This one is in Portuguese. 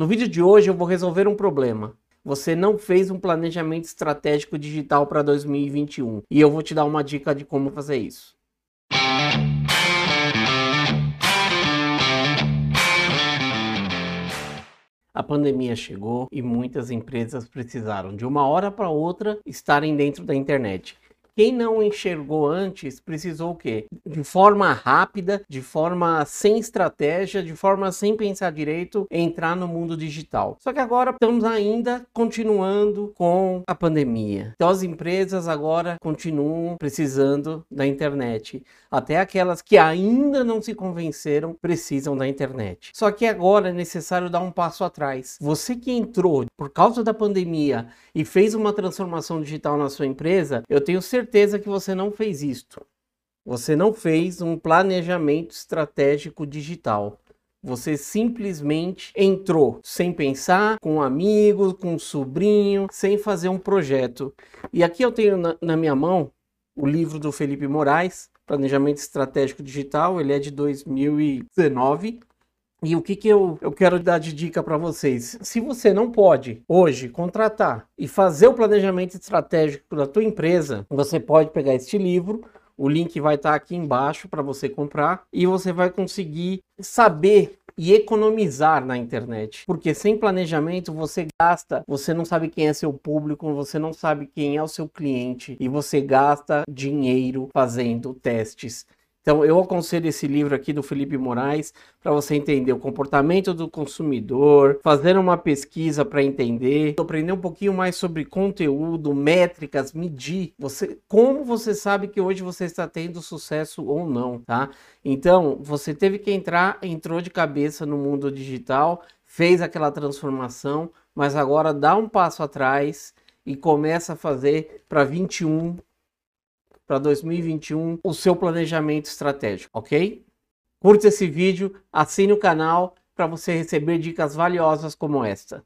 No vídeo de hoje eu vou resolver um problema. Você não fez um planejamento estratégico digital para 2021 e eu vou te dar uma dica de como fazer isso. A pandemia chegou e muitas empresas precisaram de uma hora para outra estarem dentro da internet. Quem não enxergou antes precisou o quê? De forma rápida, de forma sem estratégia, de forma sem pensar direito, entrar no mundo digital. Só que agora estamos ainda continuando com a pandemia. Então as empresas agora continuam precisando da internet. Até aquelas que ainda não se convenceram precisam da internet. Só que agora é necessário dar um passo atrás. Você que entrou por causa da pandemia e fez uma transformação digital na sua empresa, eu tenho certeza certeza que você não fez isto. Você não fez um planejamento estratégico digital. Você simplesmente entrou sem pensar, com um amigo, com um sobrinho, sem fazer um projeto. E aqui eu tenho na, na minha mão o livro do Felipe Moraes, Planejamento Estratégico Digital. Ele é de 2019. E o que, que eu, eu quero dar de dica para vocês? Se você não pode hoje contratar e fazer o planejamento estratégico da tua empresa, você pode pegar este livro, o link vai estar tá aqui embaixo para você comprar e você vai conseguir saber e economizar na internet. Porque sem planejamento você gasta, você não sabe quem é seu público, você não sabe quem é o seu cliente e você gasta dinheiro fazendo testes então, eu aconselho esse livro aqui do Felipe Moraes para você entender o comportamento do consumidor, fazer uma pesquisa para entender, aprender um pouquinho mais sobre conteúdo, métricas, medir, você, como você sabe que hoje você está tendo sucesso ou não, tá? Então, você teve que entrar, entrou de cabeça no mundo digital, fez aquela transformação, mas agora dá um passo atrás e começa a fazer para 21 para 2021 o seu planejamento estratégico, ok? Curte esse vídeo, assine o canal para você receber dicas valiosas como esta.